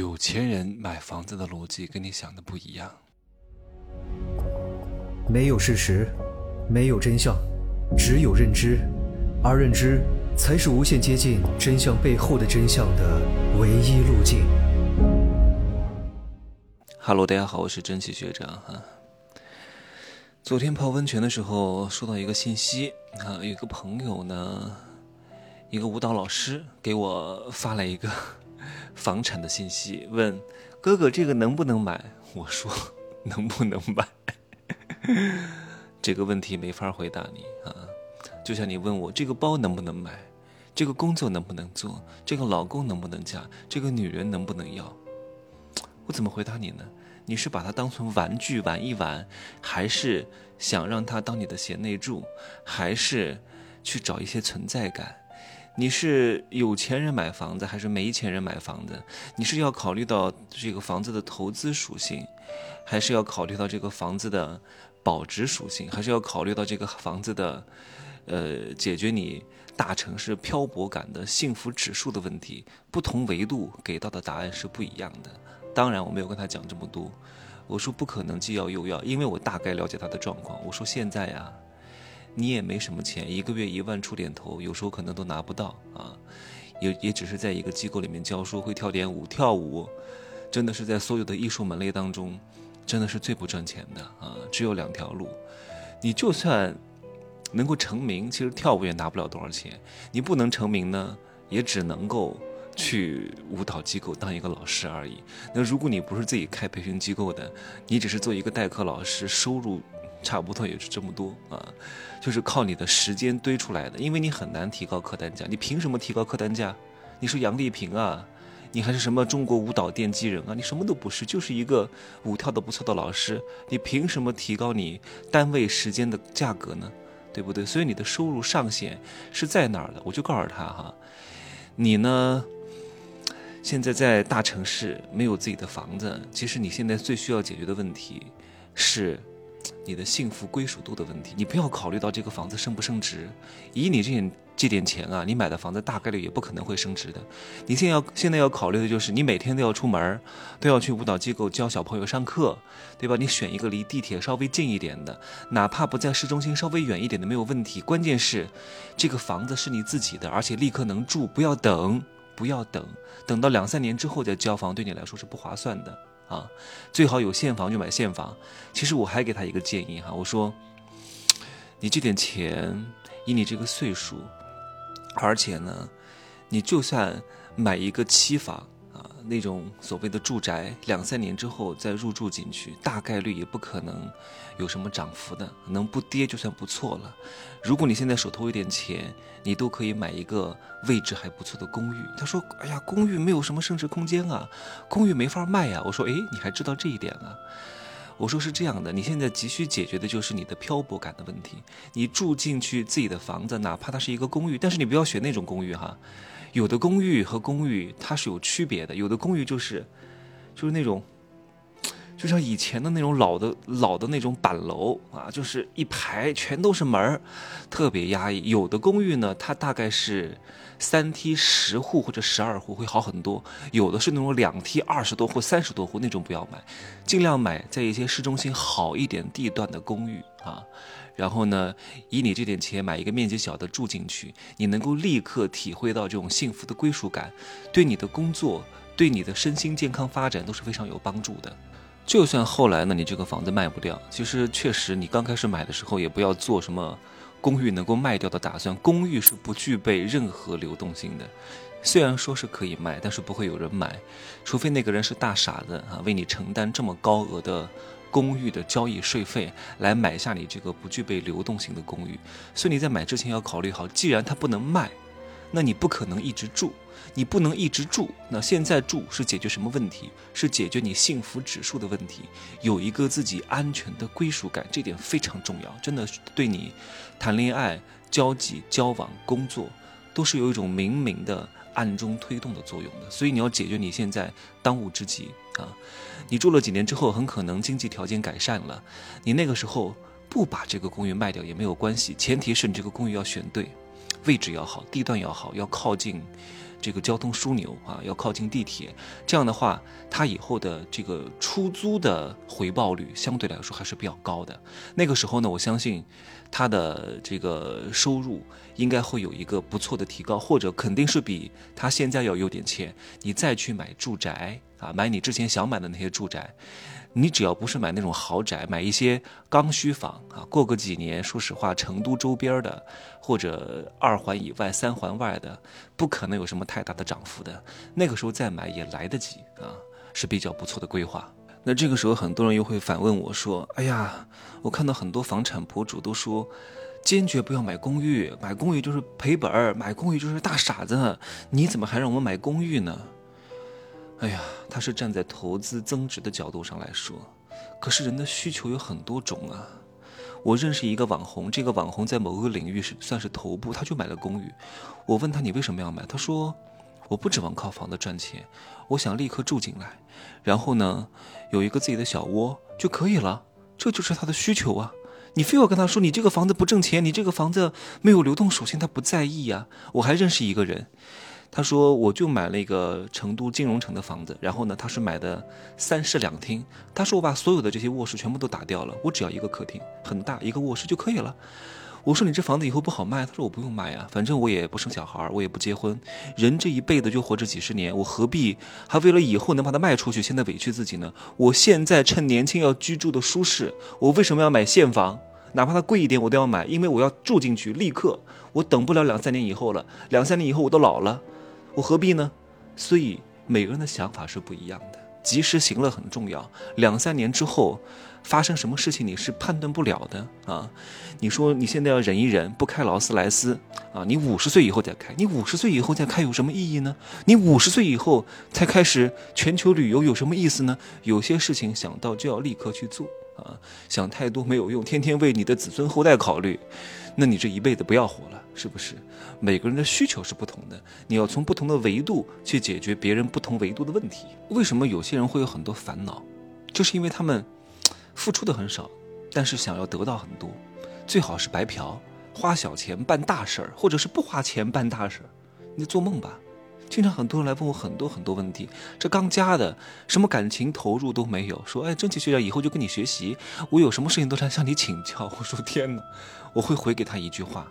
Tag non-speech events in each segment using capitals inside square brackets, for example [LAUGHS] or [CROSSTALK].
有钱人买房子的逻辑跟你想的不一样。没有事实，没有真相，只有认知，而认知才是无限接近真相背后的真相的唯一路径。Hello，大家好，我是真奇学长哈。昨天泡温泉的时候收到一个信息啊，有一个朋友呢，一个舞蹈老师给我发来一个房产的信息，问哥哥这个能不能买？[LAUGHS] 我说 [LAUGHS] 能不能买？[LAUGHS] 这个问题没法回答你啊，就像你问我这个包能不能买，这个工作能不能做，这个老公能不能嫁，这个女人能不能要？我怎么回答你呢？你是把它当成玩具玩一玩，还是想让它当你的贤内助，还是去找一些存在感？你是有钱人买房子，还是没钱人买房子？你是要考虑到这个房子的投资属性，还是要考虑到这个房子的保值属性，还是要考虑到这个房子的，呃，解决你大城市漂泊感的幸福指数的问题？不同维度给到的答案是不一样的。当然，我没有跟他讲这么多。我说不可能既要又要，因为我大概了解他的状况。我说现在呀，你也没什么钱，一个月一万出点头，有时候可能都拿不到啊。也也只是在一个机构里面教书，会跳点舞，跳舞真的是在所有的艺术门类当中，真的是最不赚钱的啊。只有两条路，你就算能够成名，其实跳舞也拿不了多少钱。你不能成名呢，也只能够。去舞蹈机构当一个老师而已。那如果你不是自己开培训机构的，你只是做一个代课老师，收入差不多也是这么多啊，就是靠你的时间堆出来的。因为你很难提高客单价，你凭什么提高客单价？你是杨丽萍啊，你还是什么中国舞蹈奠基人啊？你什么都不是，就是一个舞跳的不错的老师。你凭什么提高你单位时间的价格呢？对不对？所以你的收入上限是在哪儿的？我就告诉他哈，你呢？现在在大城市没有自己的房子，其实你现在最需要解决的问题是你的幸福归属度的问题。你不要考虑到这个房子升不升值，以你这点这点钱啊，你买的房子大概率也不可能会升值的。你现在要现在要考虑的就是你每天都要出门，都要去舞蹈机构教小朋友上课，对吧？你选一个离地铁稍微近一点的，哪怕不在市中心，稍微远一点的没有问题。关键是这个房子是你自己的，而且立刻能住，不要等。不要等，等到两三年之后再交房，对你来说是不划算的啊！最好有现房就买现房。其实我还给他一个建议哈，我说，你这点钱，以你这个岁数，而且呢，你就算买一个期房。那种所谓的住宅，两三年之后再入住进去，大概率也不可能有什么涨幅的，能不跌就算不错了。如果你现在手头有点钱，你都可以买一个位置还不错的公寓。他说：“哎呀，公寓没有什么升值空间啊，公寓没法卖呀。”我说：“哎，你还知道这一点啊？”我说：“是这样的，你现在急需解决的就是你的漂泊感的问题。你住进去自己的房子，哪怕它是一个公寓，但是你不要选那种公寓哈。”有的公寓和公寓它是有区别的，有的公寓就是，就是那种，就像以前的那种老的老的那种板楼啊，就是一排全都是门儿，特别压抑。有的公寓呢，它大概是三梯十户或者十二户会好很多，有的是那种两梯二十多户、三十多户那种不要买，尽量买在一些市中心好一点地段的公寓啊。然后呢，以你这点钱买一个面积小的住进去，你能够立刻体会到这种幸福的归属感，对你的工作、对你的身心健康发展都是非常有帮助的。就算后来呢，你这个房子卖不掉，其实确实你刚开始买的时候也不要做什么公寓能够卖掉的打算。公寓是不具备任何流动性的，虽然说是可以卖，但是不会有人买，除非那个人是大傻子啊，为你承担这么高额的。公寓的交易税费来买下你这个不具备流动性的公寓，所以你在买之前要考虑好，既然它不能卖，那你不可能一直住，你不能一直住，那现在住是解决什么问题？是解决你幸福指数的问题，有一个自己安全的归属感，这点非常重要，真的对你谈恋爱、交际、交往、工作都是有一种明明的暗中推动的作用的，所以你要解决你现在当务之急。啊，你住了几年之后，很可能经济条件改善了，你那个时候不把这个公寓卖掉也没有关系，前提是你这个公寓要选对，位置要好，地段要好，要靠近这个交通枢纽啊，要靠近地铁。这样的话，他以后的这个出租的回报率相对来说还是比较高的。那个时候呢，我相信他的这个收入应该会有一个不错的提高，或者肯定是比他现在要有点钱。你再去买住宅啊，买你之前想买的那些住宅。你只要不是买那种豪宅，买一些刚需房啊，过个几年，说实话，成都周边的或者二环以外、三环外的，不可能有什么太大的涨幅的。那个时候再买也来得及啊，是比较不错的规划。那这个时候，很多人又会反问我说：“哎呀，我看到很多房产博主都说，坚决不要买公寓，买公寓就是赔本儿，买公寓就是大傻子，你怎么还让我们买公寓呢？”哎呀，他是站在投资增值的角度上来说，可是人的需求有很多种啊。我认识一个网红，这个网红在某个领域是算是头部，他就买了公寓。我问他你为什么要买？他说我不指望靠房子赚钱，我想立刻住进来，然后呢有一个自己的小窝就可以了，这就是他的需求啊。你非要跟他说你这个房子不挣钱，你这个房子没有流动属性，他不在意呀。我还认识一个人。他说：“我就买了一个成都金融城的房子，然后呢，他是买的三室两厅。他说我把所有的这些卧室全部都打掉了，我只要一个客厅，很大一个卧室就可以了。我说你这房子以后不好卖。他说我不用卖呀，反正我也不生小孩，我也不结婚，人这一辈子就活这几十年，我何必还为了以后能把它卖出去，现在委屈自己呢？我现在趁年轻要居住的舒适，我为什么要买现房？哪怕它贵一点，我都要买，因为我要住进去，立刻，我等不了两三年以后了，两三年以后我都老了。”我何必呢？所以每个人的想法是不一样的。及时行乐很重要。两三年之后发生什么事情你是判断不了的啊！你说你现在要忍一忍，不开劳斯莱斯啊？你五十岁以后再开，你五十岁以后再开有什么意义呢？你五十岁以后才开始全球旅游有什么意思呢？有些事情想到就要立刻去做啊！想太多没有用，天天为你的子孙后代考虑。那你这一辈子不要活了，是不是？每个人的需求是不同的，你要从不同的维度去解决别人不同维度的问题。为什么有些人会有很多烦恼？就是因为他们付出的很少，但是想要得到很多，最好是白嫖，花小钱办大事儿，或者是不花钱办大事儿，你做梦吧！经常很多人来问我很多很多问题，这刚加的，什么感情投入都没有，说哎，真奇学长以后就跟你学习，我有什么事情都来向你请教。[LAUGHS] 我说天哪，我会回给他一句话，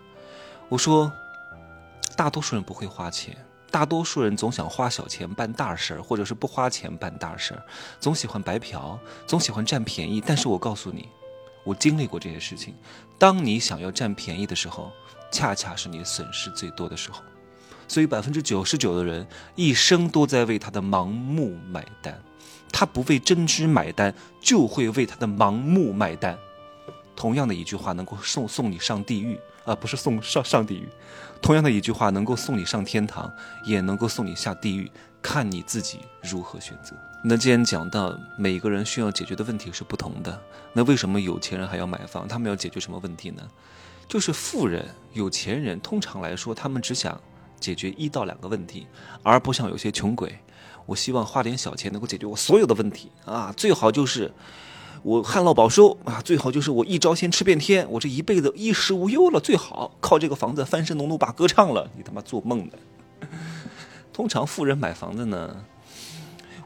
我说，大多数人不会花钱，大多数人总想花小钱办大事儿，或者是不花钱办大事儿，总喜欢白嫖，总喜欢占便宜。但是我告诉你，我经历过这些事情，当你想要占便宜的时候，恰恰是你损失最多的时候。所以百分之九十九的人一生都在为他的盲目买单，他不为真知买单，就会为他的盲目买单。同样的一句话能够送送你上地狱啊，不是送上上地狱。同样的一句话能够送你上天堂，也能够送你下地狱，看你自己如何选择。那既然讲到每个人需要解决的问题是不同的，那为什么有钱人还要买房？他们要解决什么问题呢？就是富人、有钱人，通常来说，他们只想。解决一到两个问题，而不像有些穷鬼，我希望花点小钱能够解决我所有的问题啊！最好就是我旱涝保收啊！最好就是我一招鲜吃遍天，我这一辈子衣食无忧了。最好靠这个房子翻身农奴把歌唱了。你他妈做梦的！通常富人买房子呢，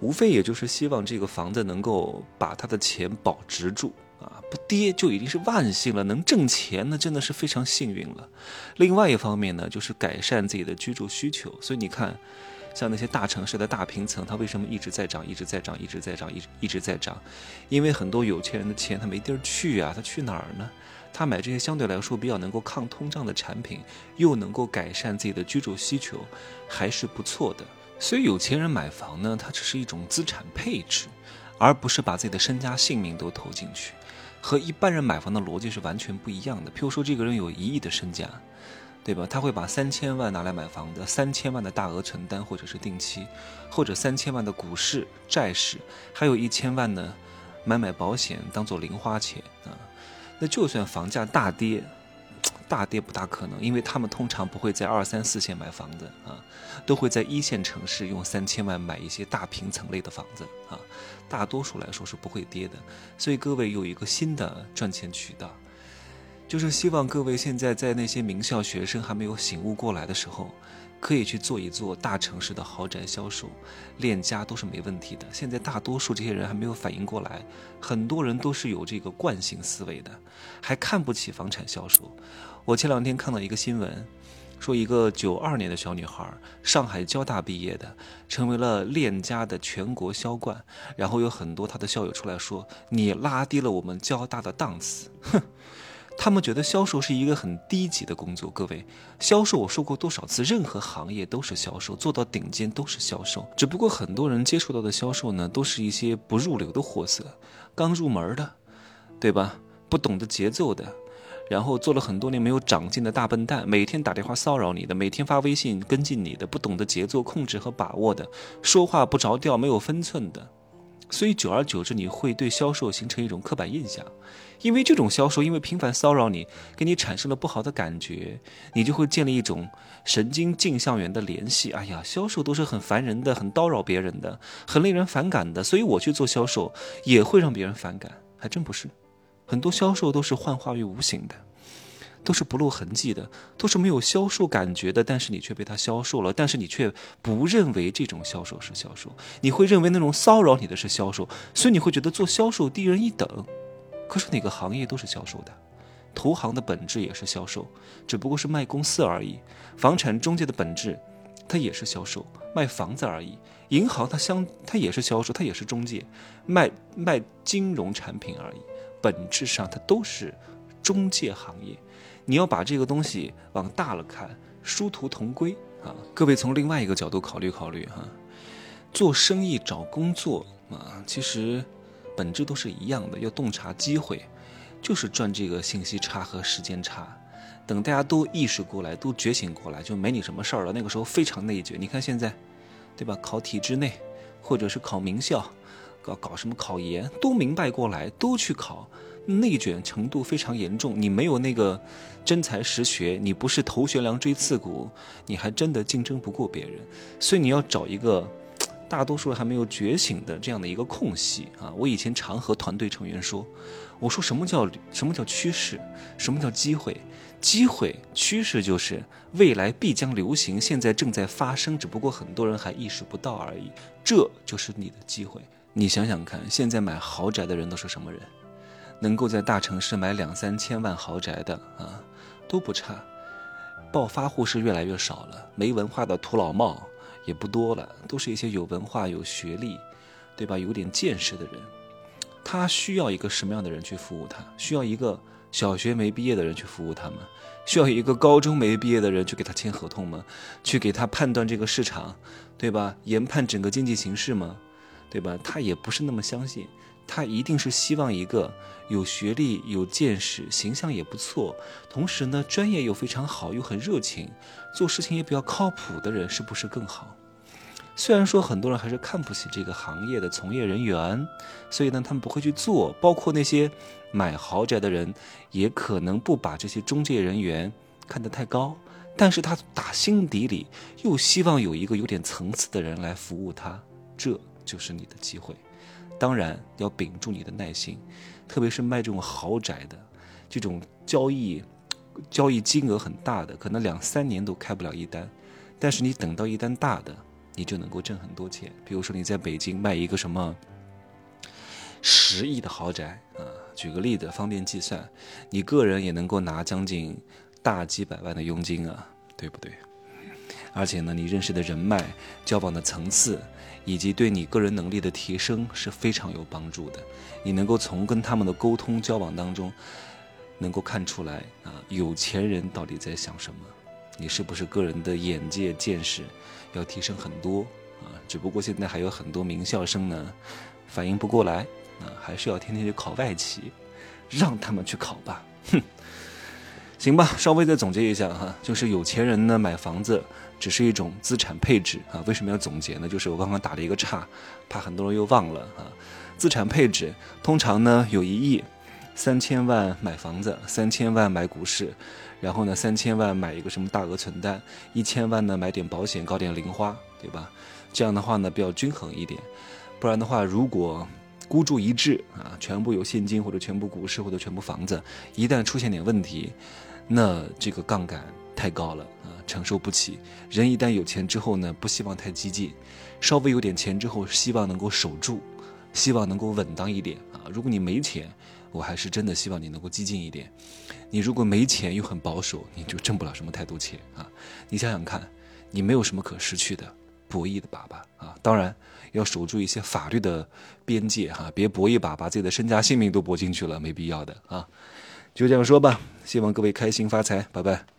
无非也就是希望这个房子能够把他的钱保值住。啊，不跌就已经是万幸了。能挣钱，那真的是非常幸运了。另外一方面呢，就是改善自己的居住需求。所以你看，像那些大城市的大平层，它为什么一直在涨，一直在涨，一直在涨，一一直在涨？因为很多有钱人的钱他没地儿去啊，他去哪儿呢？他买这些相对来说比较能够抗通胀的产品，又能够改善自己的居住需求，还是不错的。所以有钱人买房呢，它只是一种资产配置，而不是把自己的身家性命都投进去。和一般人买房的逻辑是完全不一样的。譬如说，这个人有一亿的身价，对吧？他会把三千万拿来买房子，三千万的大额承担或者是定期，或者三千万的股市、债市，还有一千万呢，买买保险当做零花钱啊。那就算房价大跌。大跌不大可能，因为他们通常不会在二三四线买房子啊，都会在一线城市用三千万买一些大平层类的房子啊。大多数来说是不会跌的，所以各位有一个新的赚钱渠道，就是希望各位现在在那些名校学生还没有醒悟过来的时候，可以去做一做大城市的豪宅销售，链家都是没问题的。现在大多数这些人还没有反应过来，很多人都是有这个惯性思维的，还看不起房产销售。我前两天看到一个新闻。说一个九二年的小女孩，上海交大毕业的，成为了链家的全国销冠。然后有很多她的校友出来说：“你拉低了我们交大的档次。”哼，[LAUGHS] 他们觉得销售是一个很低级的工作。各位，销售我说过多少次，任何行业都是销售，做到顶尖都是销售。只不过很多人接触到的销售呢，都是一些不入流的货色，刚入门的，对吧？不懂得节奏的。然后做了很多年没有长进的大笨蛋，每天打电话骚扰你的，每天发微信跟进你的，不懂得节奏控制和把握的，说话不着调、没有分寸的，所以久而久之，你会对销售形成一种刻板印象，因为这种销售因为频繁骚扰你，给你产生了不好的感觉，你就会建立一种神经镜像源的联系。哎呀，销售都是很烦人的，很叨扰别人的，很令人反感的，所以我去做销售也会让别人反感，还真不是。很多销售都是幻化于无形的，都是不露痕迹的，都是没有销售感觉的。但是你却被他销售了，但是你却不认为这种销售是销售，你会认为那种骚扰你的是销售，所以你会觉得做销售低人一等。可是哪个行业都是销售的，投行的本质也是销售，只不过是卖公司而已。房产中介的本质，它也是销售，卖房子而已。银行它相它也是销售，它也是中介，卖卖金融产品而已。本质上，它都是中介行业。你要把这个东西往大了看，殊途同归啊！各位从另外一个角度考虑考虑哈，做生意找工作啊，其实本质都是一样的，要洞察机会，就是赚这个信息差和时间差。等大家都意识过来，都觉醒过来，就没你什么事儿了。那个时候非常内卷。你看现在，对吧？考体制内，或者是考名校。搞搞什么考研都明白过来，都去考，内卷程度非常严重。你没有那个真才实学，你不是头悬梁锥刺股，你还真的竞争不过别人。所以你要找一个大多数还没有觉醒的这样的一个空隙啊！我以前常和团队成员说，我说什么叫什么叫趋势，什么叫机会？机会趋势就是未来必将流行，现在正在发生，只不过很多人还意识不到而已。这就是你的机会。你想想看，现在买豪宅的人都是什么人？能够在大城市买两三千万豪宅的啊，都不差。暴发户是越来越少了，没文化的土老帽也不多了，都是一些有文化、有学历，对吧？有点见识的人。他需要一个什么样的人去服务他？需要一个小学没毕业的人去服务他吗？需要一个高中没毕业的人去给他签合同吗？去给他判断这个市场，对吧？研判整个经济形势吗？对吧？他也不是那么相信，他一定是希望一个有学历、有见识、形象也不错，同时呢专业又非常好，又很热情，做事情也比较靠谱的人，是不是更好？虽然说很多人还是看不起这个行业的从业人员，所以呢他们不会去做。包括那些买豪宅的人，也可能不把这些中介人员看得太高，但是他打心底里又希望有一个有点层次的人来服务他，这。就是你的机会，当然要屏住你的耐心，特别是卖这种豪宅的，这种交易，交易金额很大的，可能两三年都开不了一单，但是你等到一单大的，你就能够挣很多钱。比如说你在北京卖一个什么十亿的豪宅啊，举个例子方便计算，你个人也能够拿将近大几百万的佣金啊，对不对？而且呢，你认识的人脉、交往的层次，以及对你个人能力的提升是非常有帮助的。你能够从跟他们的沟通交往当中，能够看出来啊，有钱人到底在想什么？你是不是个人的眼界见识要提升很多啊？只不过现在还有很多名校生呢，反应不过来啊，还是要天天去考外企，让他们去考吧，哼。行吧，稍微再总结一下哈，就是有钱人呢买房子只是一种资产配置啊。为什么要总结呢？就是我刚刚打了一个岔，怕很多人又忘了啊。资产配置通常呢有一亿，三千万买房子，三千万买股市，然后呢三千万买一个什么大额存单，一千万呢买点保险，搞点零花，对吧？这样的话呢比较均衡一点。不然的话，如果孤注一掷啊，全部有现金或者全部股市或者全部房子，一旦出现点问题。那这个杠杆太高了，承受不起。人一旦有钱之后呢，不希望太激进，稍微有点钱之后，希望能够守住，希望能够稳当一点啊。如果你没钱，我还是真的希望你能够激进一点。你如果没钱又很保守，你就挣不了什么太多钱啊。你想想看，你没有什么可失去的，博弈的把吧啊！当然要守住一些法律的边界哈，别搏一把把自己的身家性命都搏进去了，没必要的啊。就这样说吧，希望各位开心发财，拜拜。